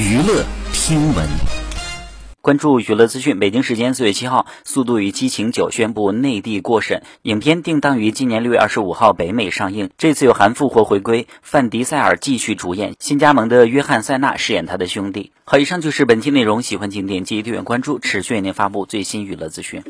娱乐听闻，关注娱乐资讯。北京时间四月七号，《速度与激情九》宣布内地过审，影片定档于今年六月二十五号北美上映。这次有韩复活回归，范迪塞尔继续主演，新加盟的约翰塞纳饰演他的兄弟。好，以上就是本期内容，喜欢请点击订阅关注，持续为您发布最新娱乐资讯。